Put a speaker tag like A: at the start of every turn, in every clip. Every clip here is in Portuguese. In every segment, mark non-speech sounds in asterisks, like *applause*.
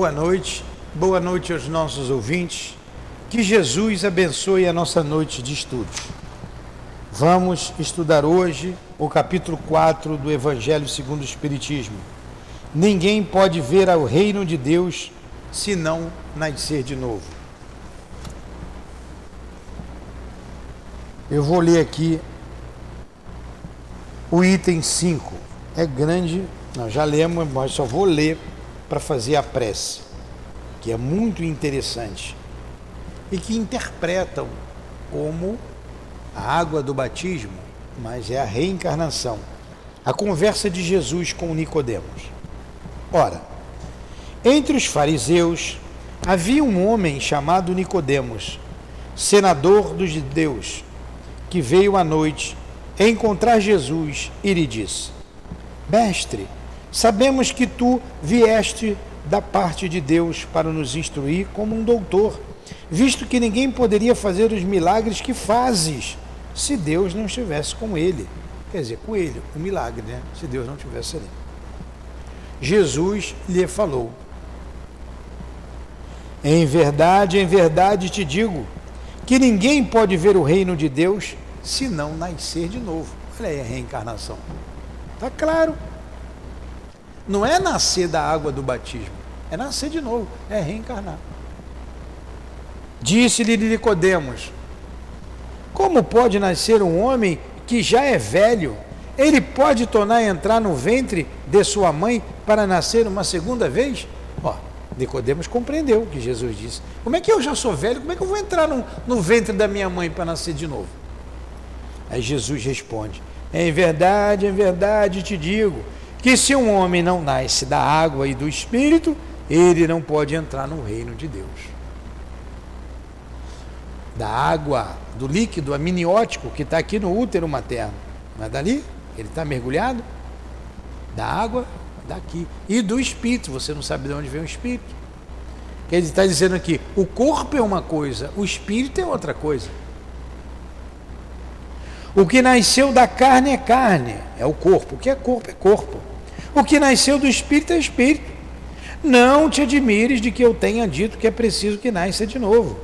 A: Boa noite, boa noite aos nossos ouvintes. Que Jesus abençoe a nossa noite de estudos. Vamos estudar hoje o capítulo 4 do Evangelho segundo o Espiritismo. Ninguém pode ver ao reino de Deus se não nascer de novo. Eu vou ler aqui o item 5. É grande, nós já lemos, mas só vou ler para fazer a prece, que é muito interessante e que interpretam como a água do batismo, mas é a reencarnação. A conversa de Jesus com Nicodemos. Ora, entre os fariseus havia um homem chamado Nicodemos, senador dos judeus, que veio à noite encontrar Jesus e lhe disse: Mestre, Sabemos que tu vieste da parte de Deus para nos instruir como um doutor, visto que ninguém poderia fazer os milagres que fazes se Deus não estivesse com ele. Quer dizer, com ele, o um milagre, né? Se Deus não estivesse ali. Jesus lhe falou: Em verdade, em verdade te digo que ninguém pode ver o reino de Deus se não nascer de novo. Olha aí a reencarnação. Está claro. Não é nascer da água do batismo, é nascer de novo, é reencarnar. Disse-lhe Nicodemos: Como pode nascer um homem que já é velho? Ele pode tornar a entrar no ventre de sua mãe para nascer uma segunda vez? Ó, Nicodemos compreendeu o que Jesus disse. Como é que eu já sou velho? Como é que eu vou entrar no, no ventre da minha mãe para nascer de novo? Aí Jesus responde: Em verdade, em verdade te digo que se um homem não nasce da água e do espírito, ele não pode entrar no reino de Deus. Da água, do líquido amniótico que está aqui no útero materno, não é dali? Ele está mergulhado? Da água, daqui. E do espírito, você não sabe de onde vem o espírito. Ele está dizendo aqui: o corpo é uma coisa, o espírito é outra coisa. O que nasceu da carne é carne, é o corpo. O que é corpo é corpo. O que nasceu do espírito é espírito. Não te admires de que eu tenha dito que é preciso que nasça de novo.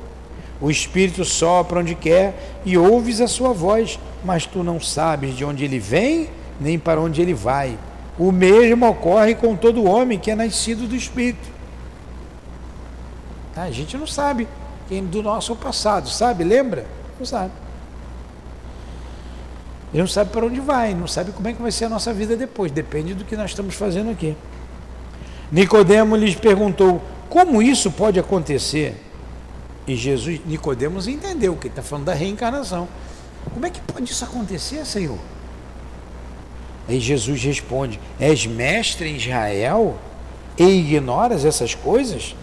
A: O espírito sopra onde quer e ouves a sua voz, mas tu não sabes de onde ele vem nem para onde ele vai. O mesmo ocorre com todo homem que é nascido do espírito. A gente não sabe quem do nosso passado, sabe? Lembra? Não sabe. Ele não sabe para onde vai, não sabe como é que vai ser a nossa vida depois, depende do que nós estamos fazendo aqui. Nicodemo lhes perguntou: "Como isso pode acontecer?" E Jesus, Nicodemos entendeu que está falando da reencarnação. Como é que pode isso acontecer, Senhor? Aí Jesus responde: És mestre em Israel e ignoras essas coisas?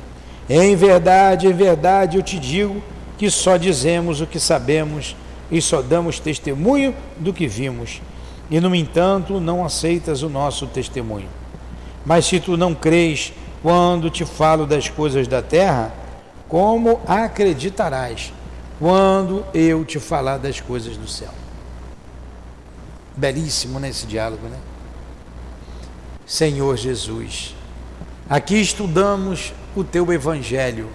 A: Em verdade, em verdade eu te digo que só dizemos o que sabemos e só damos testemunho do que vimos. E, no entanto, não aceitas o nosso testemunho. Mas se tu não crês quando te falo das coisas da terra, como acreditarás quando eu te falar das coisas do céu? Belíssimo nesse diálogo, né? Senhor Jesus, aqui estudamos o teu evangelho.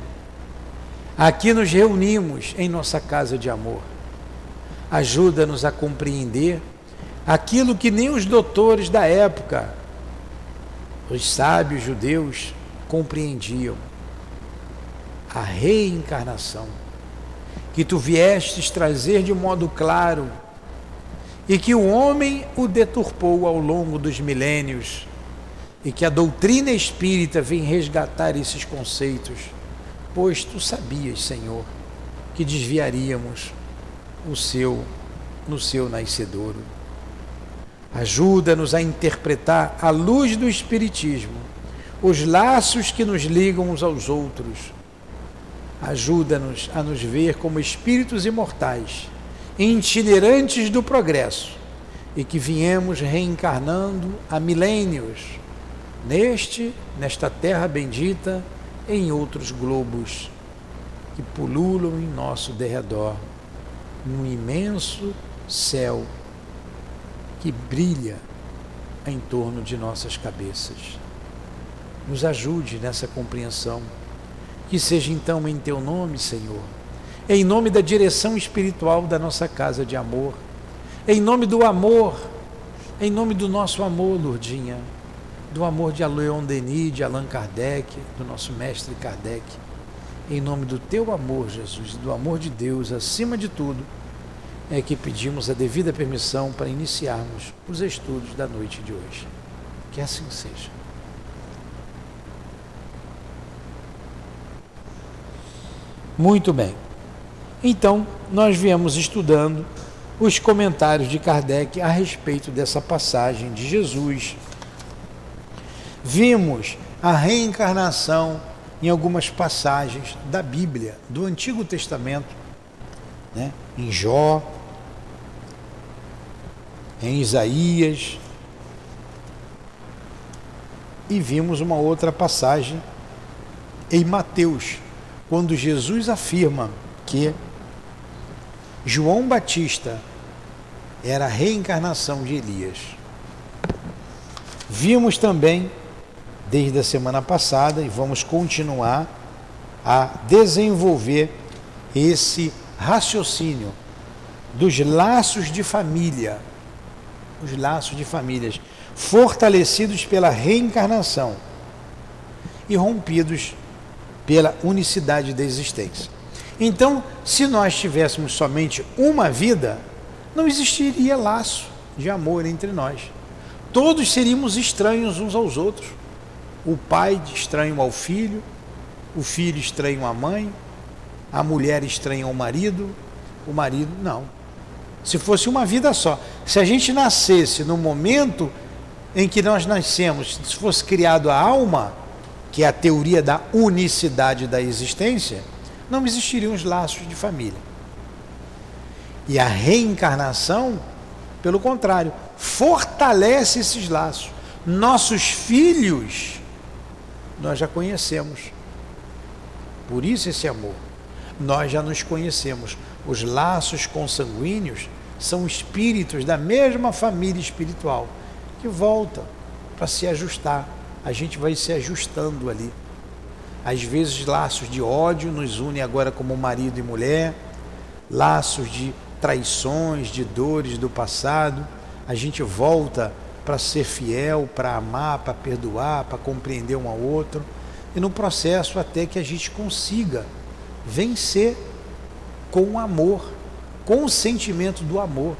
A: Aqui nos reunimos em nossa casa de amor ajuda-nos a compreender aquilo que nem os doutores da época, os sábios judeus, compreendiam: a reencarnação, que tu viestes trazer de modo claro e que o homem o deturpou ao longo dos milênios e que a doutrina espírita vem resgatar esses conceitos, pois tu sabias, Senhor, que desviaríamos o seu no seu nascedouro. Ajuda-nos a interpretar à luz do espiritismo os laços que nos ligam uns aos outros. Ajuda-nos a nos ver como espíritos imortais, itinerantes do progresso e que viemos reencarnando há milênios neste, nesta terra bendita, em outros globos que pululam em nosso derredor num imenso céu que brilha em torno de nossas cabeças. nos ajude nessa compreensão. Que seja então em teu nome, Senhor, em nome da direção espiritual da nossa casa de amor, em nome do amor, em nome do nosso amor, Lourdinha, do amor de Leon Denis, de Allan Kardec, do nosso mestre Kardec, em nome do teu amor, Jesus, do amor de Deus acima de tudo, é que pedimos a devida permissão para iniciarmos os estudos da noite de hoje. Que assim seja. Muito bem. Então, nós viemos estudando os comentários de Kardec a respeito dessa passagem de Jesus. Vimos a reencarnação em algumas passagens da Bíblia, do Antigo Testamento, né? em Jó, em Isaías, e vimos uma outra passagem em Mateus, quando Jesus afirma que João Batista era a reencarnação de Elias. Vimos também, desde a semana passada, e vamos continuar a desenvolver esse raciocínio dos laços de família, os laços de famílias fortalecidos pela reencarnação e rompidos pela unicidade da existência. Então, se nós tivéssemos somente uma vida, não existiria laço de amor entre nós. Todos seríamos estranhos uns aos outros. O pai estranho ao filho, o filho estranho à mãe, a mulher estranha ao marido, o marido não. Se fosse uma vida só. Se a gente nascesse no momento em que nós nascemos, se fosse criado a alma, que é a teoria da unicidade da existência, não existiriam os laços de família. E a reencarnação, pelo contrário, fortalece esses laços. Nossos filhos, nós já conhecemos. Por isso esse amor. Nós já nos conhecemos. Os laços consanguíneos são espíritos da mesma família espiritual que voltam para se ajustar. A gente vai se ajustando ali. Às vezes laços de ódio nos unem agora como marido e mulher, laços de traições, de dores do passado, a gente volta para ser fiel, para amar, para perdoar, para compreender um ao outro, e no processo até que a gente consiga vencer com o amor, com o sentimento do amor,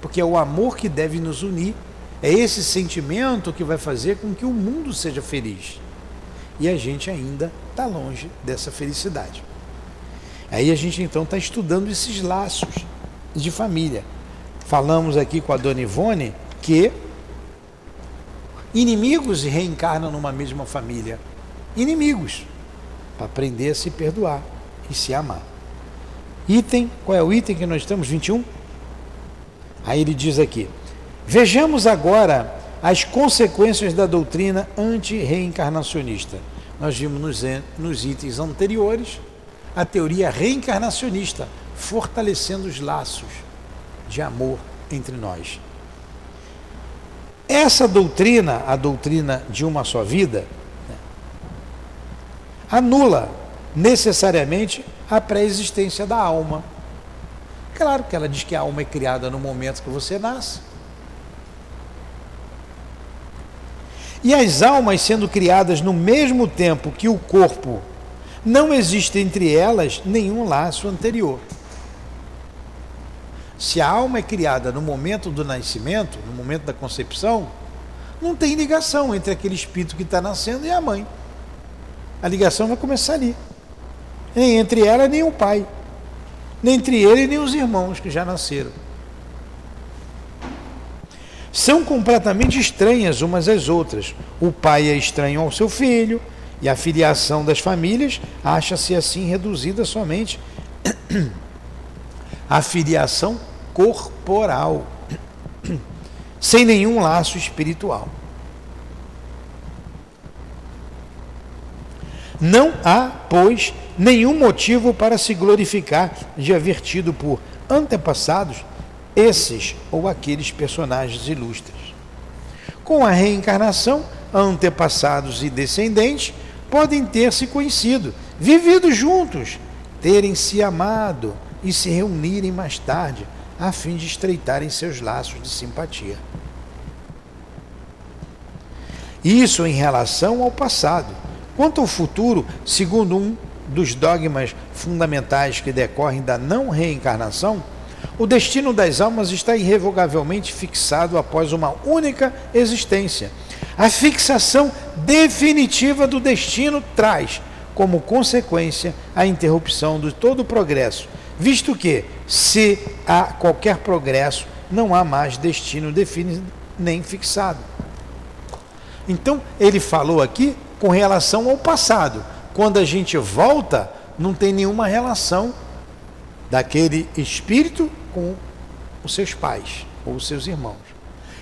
A: porque é o amor que deve nos unir, é esse sentimento que vai fazer com que o mundo seja feliz. E a gente ainda está longe dessa felicidade. Aí a gente então está estudando esses laços de família. Falamos aqui com a dona Ivone que inimigos reencarnam numa mesma família. Inimigos. Para aprender a se perdoar e se amar. Item, qual é o item que nós estamos? 21? Aí ele diz aqui: Vejamos agora as consequências da doutrina anti-reencarnacionista. Nós vimos nos, nos itens anteriores a teoria reencarnacionista, fortalecendo os laços de amor entre nós. Essa doutrina, a doutrina de uma só vida, né, anula necessariamente a pré-existência da alma. Claro que ela diz que a alma é criada no momento que você nasce. E as almas sendo criadas no mesmo tempo que o corpo, não existe entre elas nenhum laço anterior. Se a alma é criada no momento do nascimento, no momento da concepção, não tem ligação entre aquele espírito que está nascendo e a mãe. A ligação vai começar ali. Nem entre ela nem o pai. Nem entre ele nem os irmãos que já nasceram. São completamente estranhas umas às outras. O pai é estranho ao seu filho, e a filiação das famílias acha-se assim reduzida somente *coughs* à filiação corporal, sem nenhum laço espiritual. Não há, pois, nenhum motivo para se glorificar de haver tido por antepassados esses ou aqueles personagens ilustres. Com a reencarnação, antepassados e descendentes podem ter se conhecido, vivido juntos, terem se amado e se reunirem mais tarde, a fim de estreitarem seus laços de simpatia. Isso em relação ao passado. Quanto ao futuro, segundo um dos dogmas fundamentais que decorrem da não reencarnação, o destino das almas está irrevogavelmente fixado após uma única existência. A fixação definitiva do destino traz, como consequência, a interrupção de todo o progresso, visto que, se há qualquer progresso, não há mais destino definido nem fixado. Então, ele falou aqui com relação ao passado. Quando a gente volta, não tem nenhuma relação daquele espírito com os seus pais ou os seus irmãos.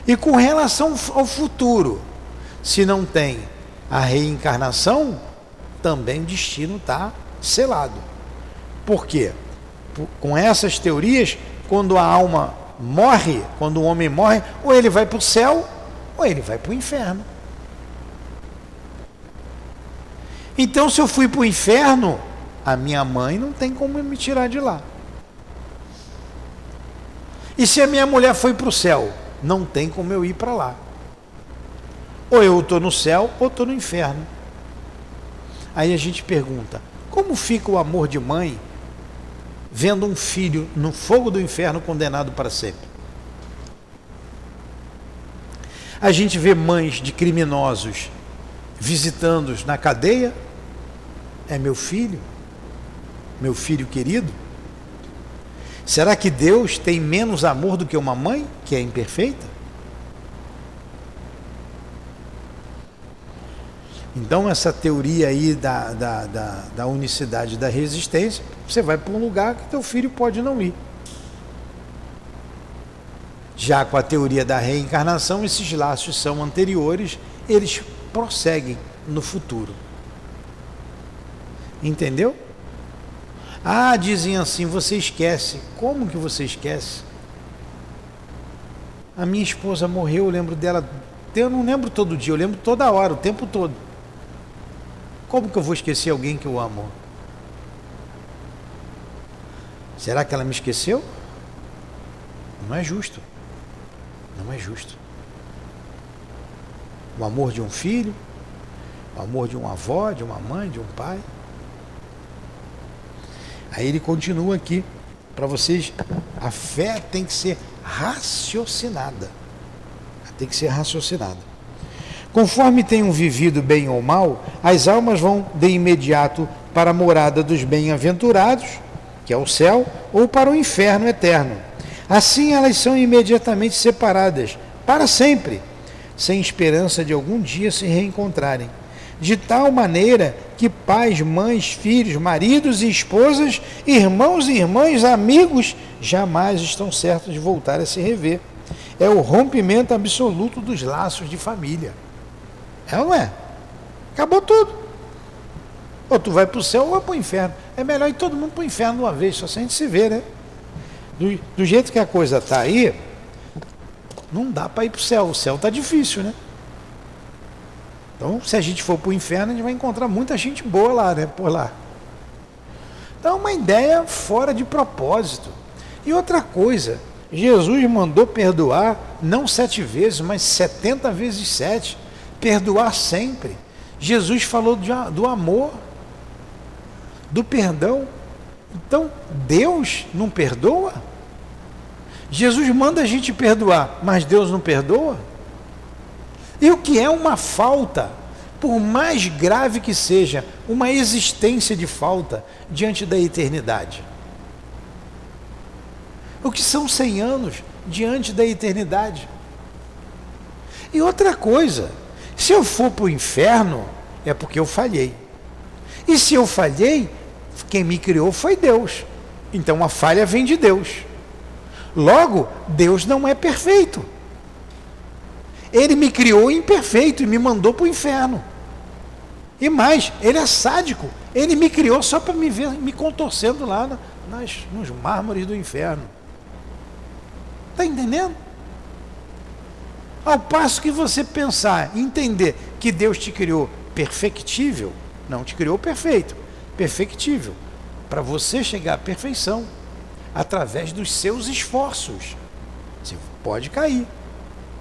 A: E com relação ao futuro, se não tem a reencarnação, também o destino está selado. Por quê? Com essas teorias, quando a alma morre, quando o homem morre, ou ele vai para o céu, ou ele vai para o inferno. Então, se eu fui para o inferno, a minha mãe não tem como me tirar de lá. E se a minha mulher foi para o céu, não tem como eu ir para lá. Ou eu estou no céu ou estou no inferno. Aí a gente pergunta: como fica o amor de mãe vendo um filho no fogo do inferno condenado para sempre? A gente vê mães de criminosos visitando-os na cadeia. É meu filho, meu filho querido. Será que Deus tem menos amor do que uma mãe que é imperfeita? Então, essa teoria aí da, da, da, da unicidade da resistência, você vai para um lugar que teu filho pode não ir. Já com a teoria da reencarnação, esses laços são anteriores, eles prosseguem no futuro. Entendeu? Ah, dizem assim, você esquece. Como que você esquece? A minha esposa morreu, eu lembro dela. Eu não lembro todo dia, eu lembro toda hora, o tempo todo. Como que eu vou esquecer alguém que eu amo? Será que ela me esqueceu? Não é justo. Não é justo. O amor de um filho, o amor de uma avó, de uma mãe, de um pai. Aí ele continua aqui para vocês. A fé tem que ser raciocinada. Tem que ser raciocinada. Conforme tenham vivido bem ou mal, as almas vão de imediato para a morada dos bem-aventurados, que é o céu, ou para o inferno eterno. Assim elas são imediatamente separadas, para sempre, sem esperança de algum dia se reencontrarem de tal maneira que pais, mães, filhos, maridos e esposas, irmãos e irmãs, amigos, jamais estão certos de voltar a se rever. É o rompimento absoluto dos laços de família. É ou não é? Acabou tudo. Ou tu vai para o céu ou para o inferno. É melhor ir todo mundo para o inferno uma vez, só se a gente se vê, né? Do, do jeito que a coisa está aí, não dá para ir para o céu. O céu está difícil, né? Então, se a gente for para o inferno, a gente vai encontrar muita gente boa lá, né? Por lá. Então, é uma ideia fora de propósito. E outra coisa, Jesus mandou perdoar não sete vezes, mas setenta vezes sete. Perdoar sempre. Jesus falou do amor, do perdão. Então, Deus não perdoa? Jesus manda a gente perdoar, mas Deus não perdoa? E o que é uma falta? Por mais grave que seja, uma existência de falta diante da eternidade. O que são 100 anos diante da eternidade? E outra coisa, se eu for para o inferno, é porque eu falhei. E se eu falhei, quem me criou foi Deus. Então a falha vem de Deus. Logo, Deus não é perfeito. Ele me criou imperfeito e me mandou para o inferno. E mais, ele é sádico. Ele me criou só para me ver me contorcendo lá nas, nos mármores do inferno. Está entendendo? Ao passo que você pensar, entender que Deus te criou perfectível, não te criou perfeito, perfectível, para você chegar à perfeição através dos seus esforços. Você pode cair,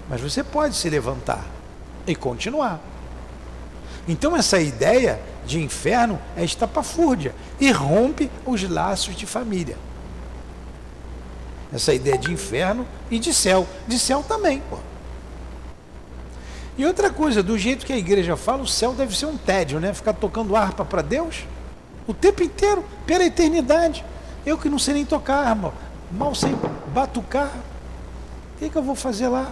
A: mas você pode se levantar e continuar. Então essa ideia de inferno é estapafúrdia e rompe os laços de família. Essa ideia de inferno e de céu. De céu também, pô. E outra coisa, do jeito que a igreja fala, o céu deve ser um tédio, né? Ficar tocando harpa para Deus o tempo inteiro, pela eternidade. Eu que não sei nem tocar harpa, mal sei batucar, o que, que eu vou fazer lá?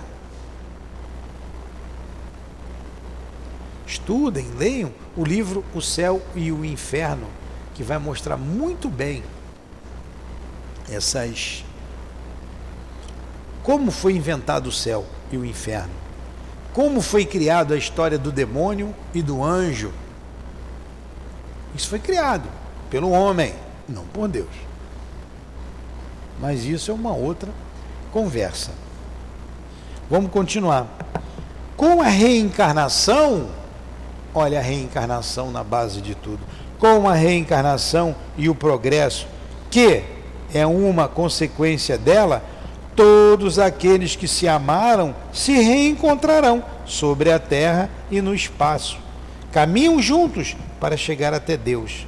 A: Estudem, leiam o livro O Céu e o Inferno, que vai mostrar muito bem essas como foi inventado o céu e o inferno, como foi criado a história do demônio e do anjo. Isso foi criado pelo homem, não por Deus. Mas isso é uma outra conversa. Vamos continuar. Com a reencarnação, olha a reencarnação na base de tudo. Com a reencarnação e o progresso, que é uma consequência dela, todos aqueles que se amaram se reencontrarão sobre a terra e no espaço. Caminham juntos para chegar até Deus.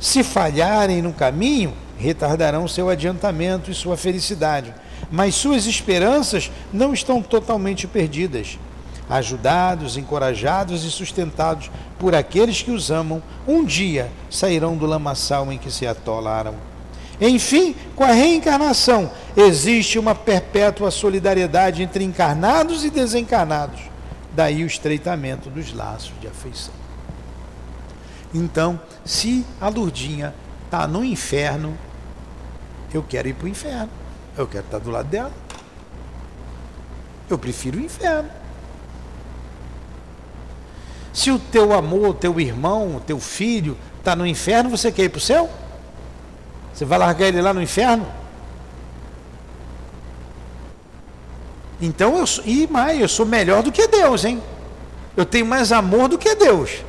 A: Se falharem no caminho, retardarão seu adiantamento e sua felicidade, mas suas esperanças não estão totalmente perdidas. Ajudados, encorajados e sustentados por aqueles que os amam, um dia sairão do lamaçal em que se atolaram. Enfim, com a reencarnação, existe uma perpétua solidariedade entre encarnados e desencarnados. Daí o estreitamento dos laços de afeição. Então, se a Lurdinha está no inferno, eu quero ir para o inferno. Eu quero estar do lado dela. Eu prefiro o inferno. Se o teu amor, o teu irmão, o teu filho está no inferno, você quer ir para o céu? Você vai largar ele lá no inferno? Então eu sou, e mais, eu sou melhor do que Deus, hein? Eu tenho mais amor do que Deus.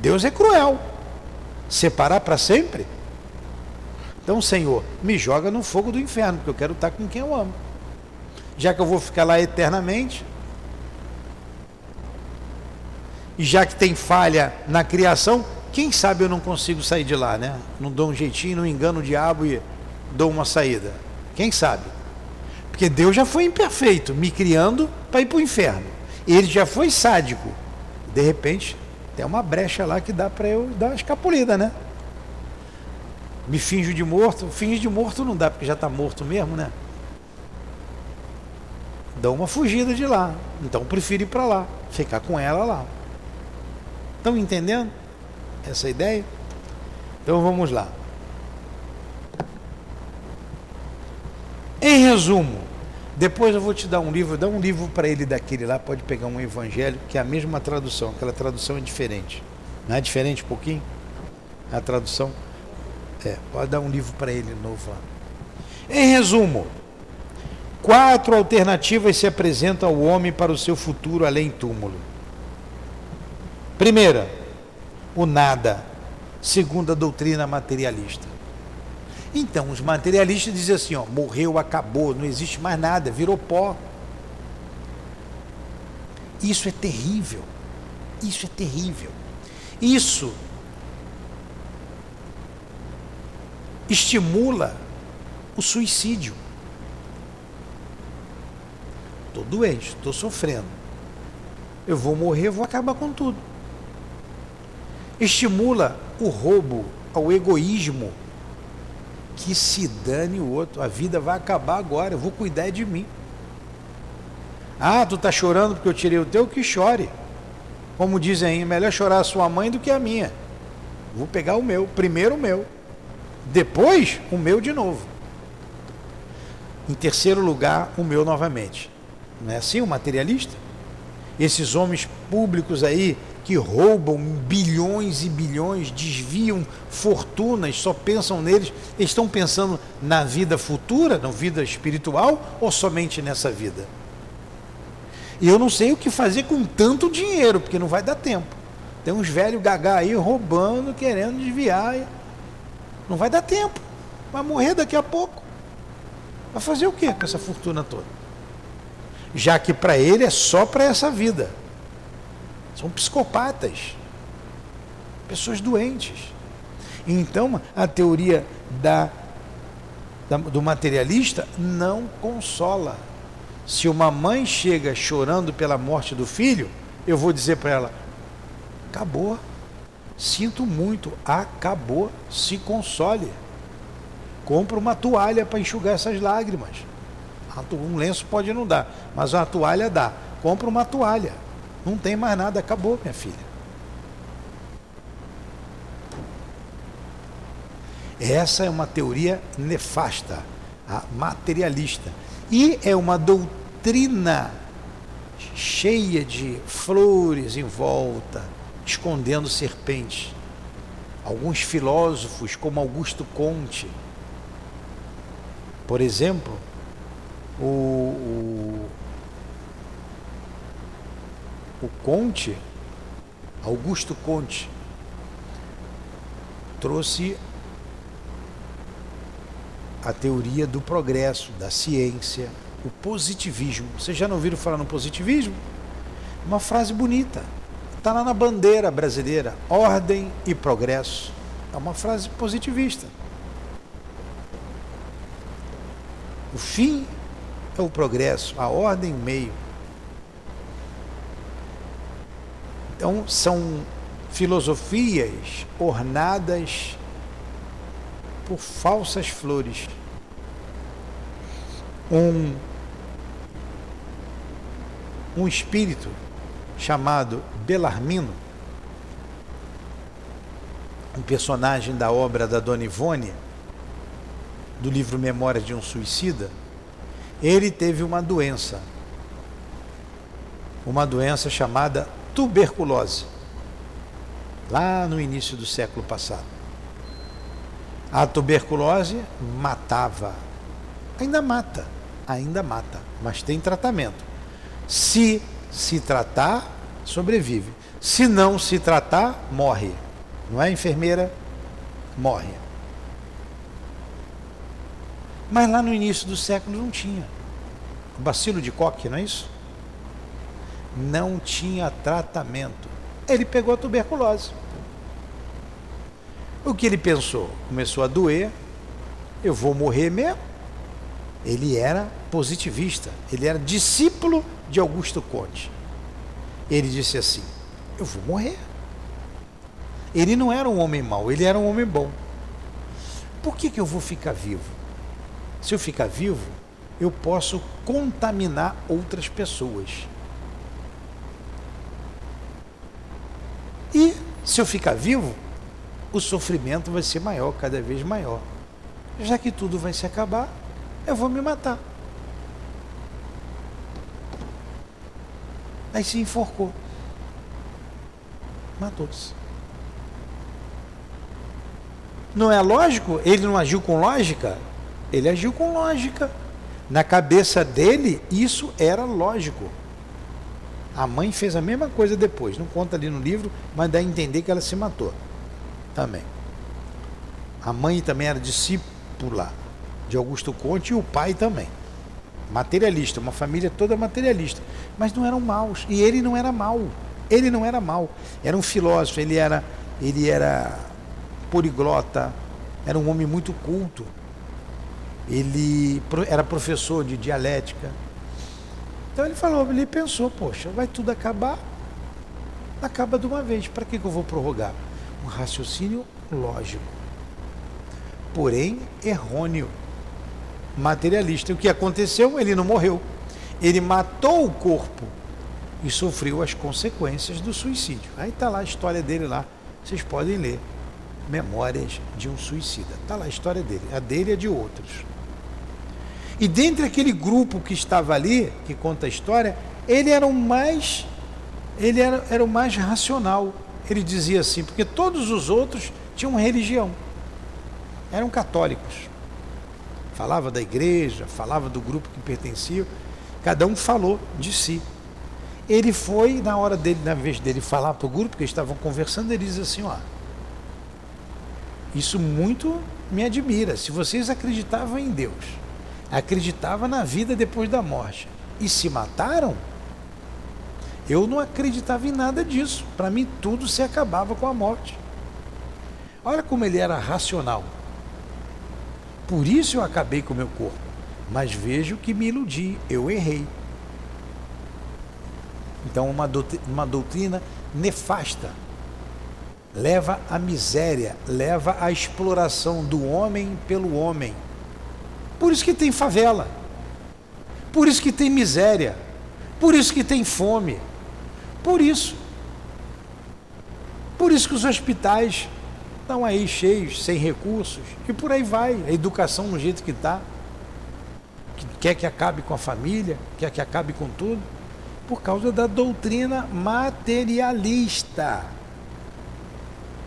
A: Deus é cruel. Separar para sempre? Então, Senhor, me joga no fogo do inferno, porque eu quero estar com quem eu amo. Já que eu vou ficar lá eternamente, e já que tem falha na criação, quem sabe eu não consigo sair de lá, né? Não dou um jeitinho, não engano o diabo e dou uma saída. Quem sabe? Porque Deus já foi imperfeito, me criando para ir para o inferno. Ele já foi sádico. De repente, tem uma brecha lá que dá para eu dar uma escapulida, né? Me finjo de morto. Finge de morto não dá, porque já está morto mesmo, né? Dá uma fugida de lá. Então prefiro ir para lá, ficar com ela lá. Estão entendendo? essa ideia? Então vamos lá. Em resumo, depois eu vou te dar um livro, dá um livro para ele daquele lá, pode pegar um evangelho, que é a mesma tradução, aquela tradução é diferente. Não é diferente um pouquinho? A tradução? É, pode dar um livro para ele novo lá. Em resumo, quatro alternativas se apresentam ao homem para o seu futuro além túmulo. Primeira, o nada, segundo a doutrina materialista. Então, os materialistas dizem assim: ó, morreu, acabou, não existe mais nada, virou pó. Isso é terrível. Isso é terrível. Isso estimula o suicídio. Estou doente, estou sofrendo. Eu vou morrer, vou acabar com tudo estimula o roubo, ao egoísmo. Que se dane o outro, a vida vai acabar agora, eu vou cuidar de mim. Ah, tu tá chorando porque eu tirei o teu, que chore. Como dizem aí, melhor chorar a sua mãe do que a minha. Vou pegar o meu, primeiro o meu, depois o meu de novo. Em terceiro lugar, o meu novamente. Não é assim o materialista? Esses homens públicos aí que roubam bilhões e bilhões, desviam fortunas, só pensam neles, estão pensando na vida futura, na vida espiritual ou somente nessa vida? E eu não sei o que fazer com tanto dinheiro, porque não vai dar tempo. Tem uns velhos gagá aí roubando, querendo desviar. Não vai dar tempo. Vai morrer daqui a pouco. Vai fazer o que com essa fortuna toda? Já que para ele é só para essa vida. São psicopatas. Pessoas doentes. Então, a teoria da, da, do materialista não consola. Se uma mãe chega chorando pela morte do filho, eu vou dizer para ela: acabou. Sinto muito, acabou. Se console. Compra uma toalha para enxugar essas lágrimas. Um lenço pode não dar, mas uma toalha dá. Compra uma toalha. Não tem mais nada, acabou, minha filha. Essa é uma teoria nefasta, materialista. E é uma doutrina cheia de flores em volta, escondendo serpentes. Alguns filósofos, como Augusto Conte, por exemplo, o, o, o Conte, Augusto Conte, trouxe a teoria do progresso, da ciência, o positivismo. Vocês já não ouviram falar no positivismo? Uma frase bonita. Está lá na bandeira brasileira: ordem e progresso. É uma frase positivista. O fim é o progresso, a ordem o meio. Então, são filosofias ornadas por falsas flores. Um, um espírito chamado Belarmino, um personagem da obra da Dona Ivone, do livro Memórias de um Suicida, ele teve uma doença, uma doença chamada tuberculose, lá no início do século passado. A tuberculose matava. Ainda mata, ainda mata, mas tem tratamento. Se se tratar, sobrevive. Se não se tratar, morre. Não é enfermeira? Morre. Mas lá no início do século não tinha. O bacilo de Koch, não é isso? Não tinha tratamento. Ele pegou a tuberculose. O que ele pensou? Começou a doer, eu vou morrer mesmo. Ele era positivista, ele era discípulo de Augusto Conte. Ele disse assim: Eu vou morrer. Ele não era um homem mau, ele era um homem bom. Por que, que eu vou ficar vivo? Se eu ficar vivo, eu posso contaminar outras pessoas. E se eu ficar vivo, o sofrimento vai ser maior, cada vez maior. Já que tudo vai se acabar, eu vou me matar. Aí se enforcou. Matou-se. Não é lógico? Ele não agiu com lógica? Ele agiu com lógica. Na cabeça dele, isso era lógico. A mãe fez a mesma coisa depois. Não conta ali no livro, mas dá a entender que ela se matou também. A mãe também era discípula de Augusto Conte e o pai também. Materialista, uma família toda materialista. Mas não eram maus. E ele não era mau. Ele não era mau. Era um filósofo, ele era, ele era poliglota, era um homem muito culto. Ele era professor de dialética. Então ele falou, ele pensou, poxa, vai tudo acabar, acaba de uma vez. Para que, que eu vou prorrogar? um raciocínio lógico, porém errôneo, materialista. O que aconteceu? Ele não morreu. Ele matou o corpo e sofreu as consequências do suicídio. Aí está lá a história dele lá. Vocês podem ler. Memórias de um suicida. Está lá a história dele. A dele e a de outros. E dentre aquele grupo que estava ali, que conta a história, ele era o mais, ele era, era o mais racional ele dizia assim, porque todos os outros tinham religião, eram católicos. Falava da igreja, falava do grupo que pertencia, cada um falou de si. Ele foi, na hora dele, na vez dele falar para o grupo, que estavam conversando, ele diz assim, ó. Isso muito me admira. Se vocês acreditavam em Deus, acreditavam na vida depois da morte e se mataram, eu não acreditava em nada disso. Para mim, tudo se acabava com a morte. Olha como ele era racional. Por isso eu acabei com o meu corpo. Mas vejo que me iludi, eu errei. Então, uma doutrina, uma doutrina nefasta leva à miséria, leva à exploração do homem pelo homem. Por isso que tem favela, por isso que tem miséria, por isso que tem fome, por isso. Por isso que os hospitais estão aí cheios, sem recursos, e por aí vai, a educação no jeito que está. Quer que acabe com a família, quer que acabe com tudo, por causa da doutrina materialista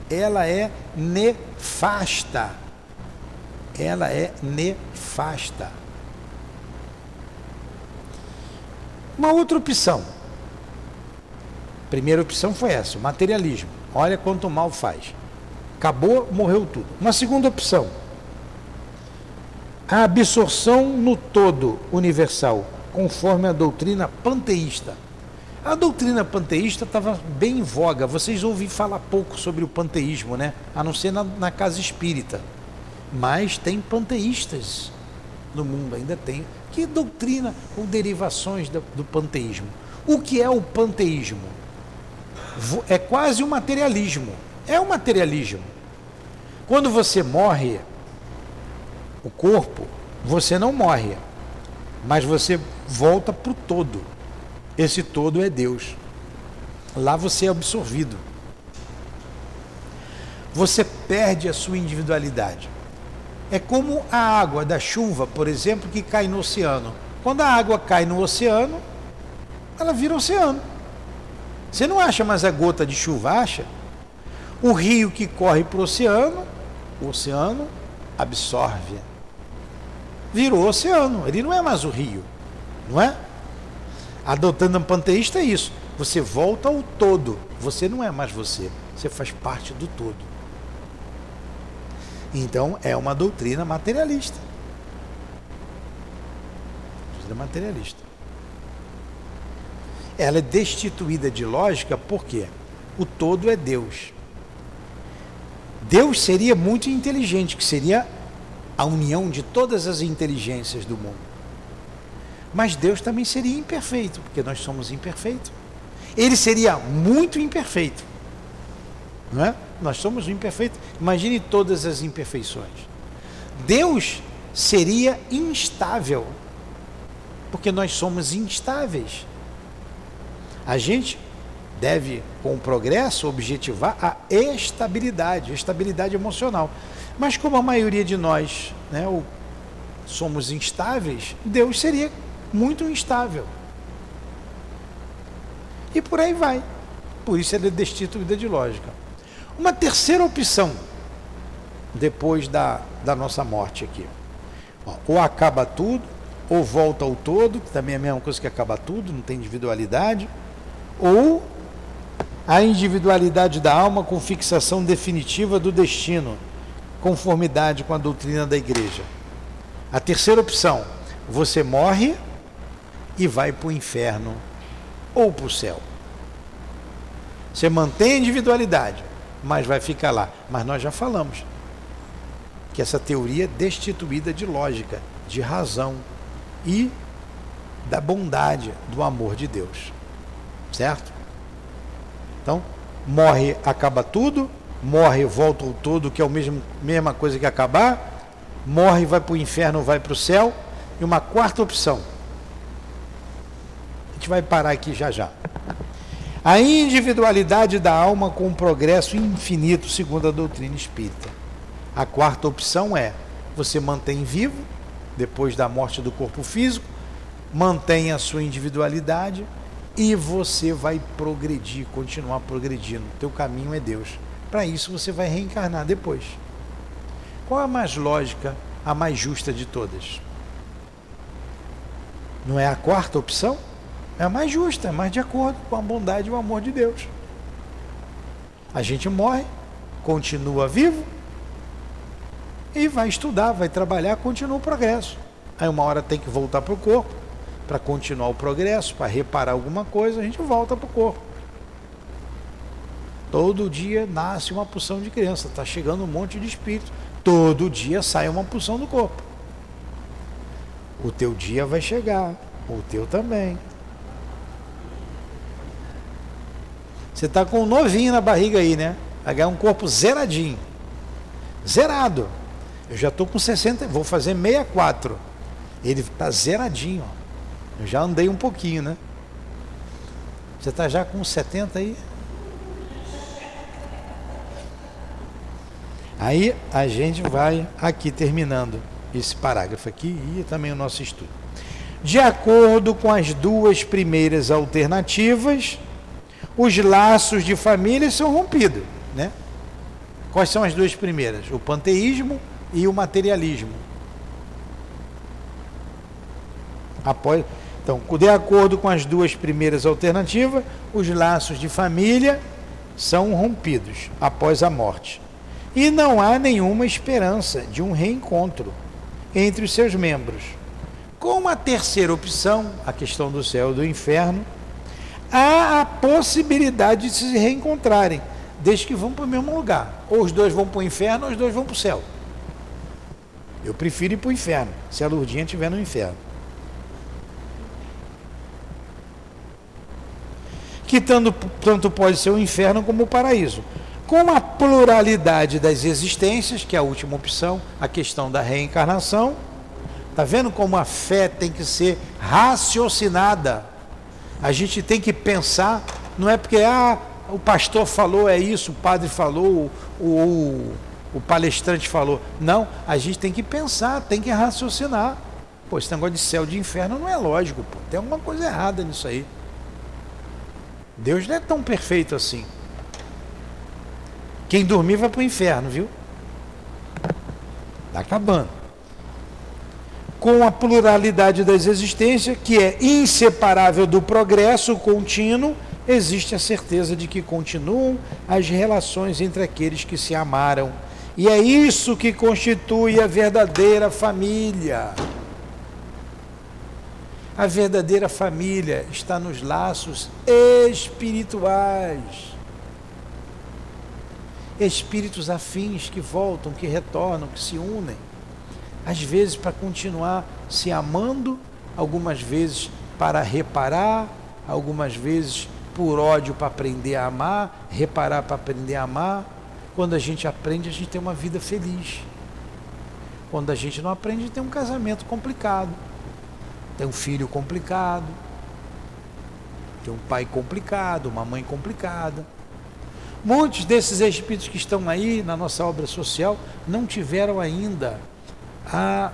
A: ela é nefasta. Ela é nefasta. Uma outra opção. Primeira opção foi essa, o materialismo. Olha quanto mal faz. Acabou, morreu tudo. Uma segunda opção. A absorção no todo universal, conforme a doutrina panteísta. A doutrina panteísta estava bem em voga. Vocês ouviram falar pouco sobre o panteísmo, né? A não ser na, na casa espírita. Mas tem panteístas no mundo, ainda tem. Que doutrina ou derivações do, do panteísmo? O que é o panteísmo? É quase o um materialismo. É um materialismo. Quando você morre, o corpo, você não morre, mas você volta para o todo. Esse todo é Deus. Lá você é absorvido. Você perde a sua individualidade. É como a água da chuva, por exemplo, que cai no oceano. Quando a água cai no oceano, ela vira oceano. Você não acha mais a gota de chuva, acha? O rio que corre para o oceano, o oceano absorve. Virou oceano, ele não é mais o rio, não é? Adotando um panteísta é isso. Você volta ao todo. Você não é mais você. Você faz parte do todo. Então é uma doutrina materialista. Doutrina materialista. Ela é destituída de lógica porque o todo é Deus. Deus seria muito inteligente, que seria a união de todas as inteligências do mundo. Mas Deus também seria imperfeito, porque nós somos imperfeitos. Ele seria muito imperfeito. Não é? Nós somos imperfeitos. Imagine todas as imperfeições. Deus seria instável, porque nós somos instáveis. A gente deve, com o progresso, objetivar a estabilidade, a estabilidade emocional. Mas como a maioria de nós né, somos instáveis, Deus seria muito instável. E por aí vai. Por isso ela é destituída de lógica. Uma terceira opção, depois da, da nossa morte aqui. Ou acaba tudo, ou volta ao todo, que também é a mesma coisa que acaba tudo, não tem individualidade. Ou a individualidade da alma com fixação definitiva do destino, conformidade com a doutrina da igreja. A terceira opção, você morre e vai para o inferno ou para o céu. Você mantém a individualidade, mas vai ficar lá. Mas nós já falamos que essa teoria é destituída de lógica, de razão e da bondade, do amor de Deus. Certo? Então, morre, acaba tudo, morre, volta o todo, que é a mesma, coisa que acabar, morre, vai para o inferno, vai para o céu, e uma quarta opção, gente vai parar aqui já já. A individualidade da alma com um progresso infinito, segundo a doutrina espírita. A quarta opção é: você mantém vivo, depois da morte do corpo físico, mantém a sua individualidade e você vai progredir, continuar progredindo. Teu caminho é Deus. Para isso você vai reencarnar depois. Qual a mais lógica, a mais justa de todas? Não é a quarta opção? É mais justa, é mais de acordo com a bondade e o amor de Deus. A gente morre, continua vivo e vai estudar, vai trabalhar, continua o progresso. Aí uma hora tem que voltar para o corpo para continuar o progresso, para reparar alguma coisa, a gente volta para o corpo. Todo dia nasce uma porção de criança, está chegando um monte de espírito. Todo dia sai uma porção do corpo. O teu dia vai chegar, o teu também. Você está com um novinho na barriga aí, né? Vai um corpo zeradinho. Zerado. Eu já estou com 60, vou fazer 64. Ele está zeradinho. Eu já andei um pouquinho, né? Você está já com 70 aí? Aí a gente vai aqui terminando esse parágrafo aqui e também o nosso estudo. De acordo com as duas primeiras alternativas, os laços de família são rompidos, né? Quais são as duas primeiras? O panteísmo e o materialismo. Após então, de acordo com as duas primeiras alternativas, os laços de família são rompidos após a morte. E não há nenhuma esperança de um reencontro entre os seus membros. Com a terceira opção, a questão do céu e do inferno, há a possibilidade de se reencontrarem, desde que vão para o mesmo lugar. Ou os dois vão para o inferno, ou os dois vão para o céu. Eu prefiro ir para o inferno, se a Lourdinha estiver no inferno. que tanto, tanto pode ser o inferno como o paraíso. Com a pluralidade das existências, que é a última opção, a questão da reencarnação, está vendo como a fé tem que ser raciocinada? A gente tem que pensar, não é porque ah, o pastor falou, é isso, o padre falou, o, o, o palestrante falou. Não, a gente tem que pensar, tem que raciocinar. Pô, esse negócio de céu de inferno não é lógico, pô. tem alguma coisa errada nisso aí. Deus não é tão perfeito assim. Quem dormir vai para o inferno, viu? Está acabando. Com a pluralidade das existências, que é inseparável do progresso contínuo, existe a certeza de que continuam as relações entre aqueles que se amaram. E é isso que constitui a verdadeira família. A verdadeira família está nos laços espirituais. Espíritos afins que voltam, que retornam, que se unem. Às vezes para continuar se amando, algumas vezes para reparar, algumas vezes por ódio para aprender a amar, reparar para aprender a amar. Quando a gente aprende, a gente tem uma vida feliz. Quando a gente não aprende, tem um casamento complicado tem um filho complicado, tem um pai complicado, uma mãe complicada. Muitos desses espíritos que estão aí na nossa obra social não tiveram ainda a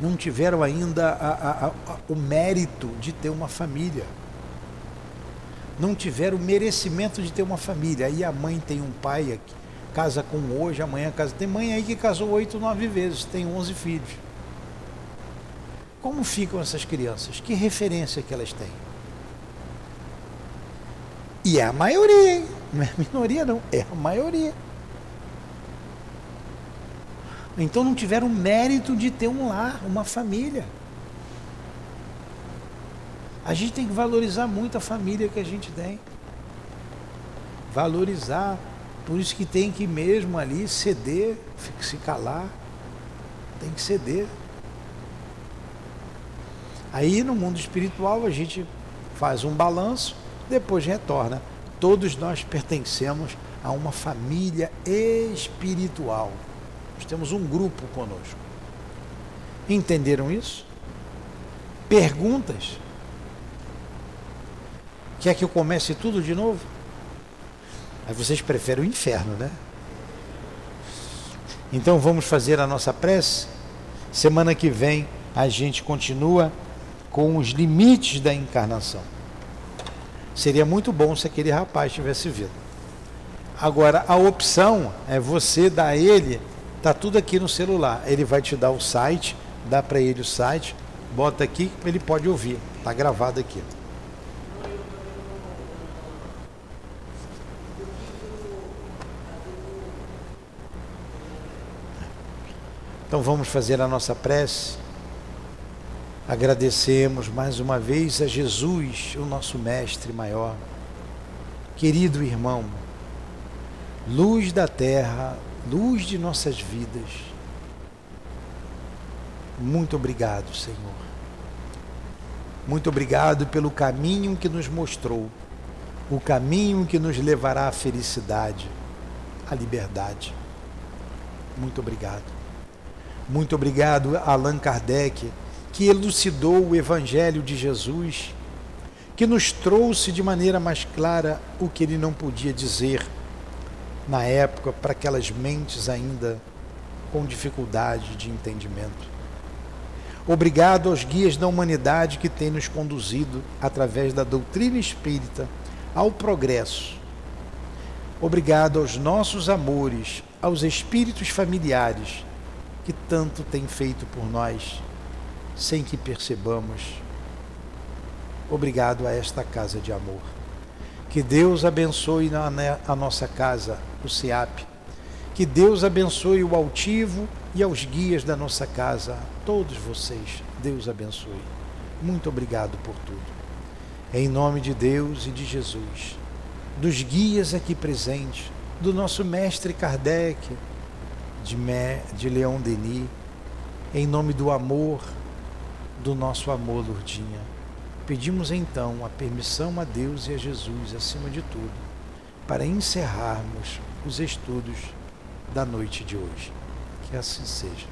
A: não tiveram ainda a, a, a, o mérito de ter uma família. Não tiveram o merecimento de ter uma família. Aí a mãe tem um pai aqui, casa com hoje, amanhã casa. Tem mãe aí que casou oito, nove vezes, tem onze filhos. Como ficam essas crianças? Que referência que elas têm? E é a maioria, hein? Não é a minoria, não. É a maioria. Então não tiveram mérito de ter um lar, uma família. A gente tem que valorizar muito a família que a gente tem. Valorizar. Por isso que tem que mesmo ali ceder, se calar. Tem que ceder. Aí no mundo espiritual a gente faz um balanço, depois retorna. Todos nós pertencemos a uma família espiritual. Nós temos um grupo conosco. Entenderam isso? Perguntas? Quer que eu comece tudo de novo? Aí vocês preferem o inferno, né? Então vamos fazer a nossa prece. Semana que vem a gente continua com os limites da encarnação. Seria muito bom se aquele rapaz tivesse vindo. Agora, a opção é você dar a ele, tá tudo aqui no celular. Ele vai te dar o site, dá para ele o site, bota aqui, ele pode ouvir. Está gravado aqui. Então vamos fazer a nossa prece. Agradecemos mais uma vez a Jesus, o nosso Mestre maior. Querido irmão, luz da terra, luz de nossas vidas. Muito obrigado, Senhor. Muito obrigado pelo caminho que nos mostrou, o caminho que nos levará à felicidade, à liberdade. Muito obrigado. Muito obrigado, Allan Kardec, que elucidou o Evangelho de Jesus, que nos trouxe de maneira mais clara o que ele não podia dizer na época para aquelas mentes ainda com dificuldade de entendimento. Obrigado aos guias da humanidade que têm nos conduzido através da doutrina espírita ao progresso. Obrigado aos nossos amores, aos espíritos familiares que tanto tem feito por nós, sem que percebamos. Obrigado a esta casa de amor. Que Deus abençoe a nossa casa, o SEAP. Que Deus abençoe o altivo e aos guias da nossa casa, todos vocês. Deus abençoe. Muito obrigado por tudo. Em nome de Deus e de Jesus, dos guias aqui presentes, do nosso mestre Kardec, de, Mé, de Leon Denis, em nome do amor, do nosso amor, Lourdinha. Pedimos então a permissão a Deus e a Jesus, acima de tudo, para encerrarmos os estudos da noite de hoje. Que assim seja.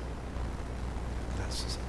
A: Graças a Deus.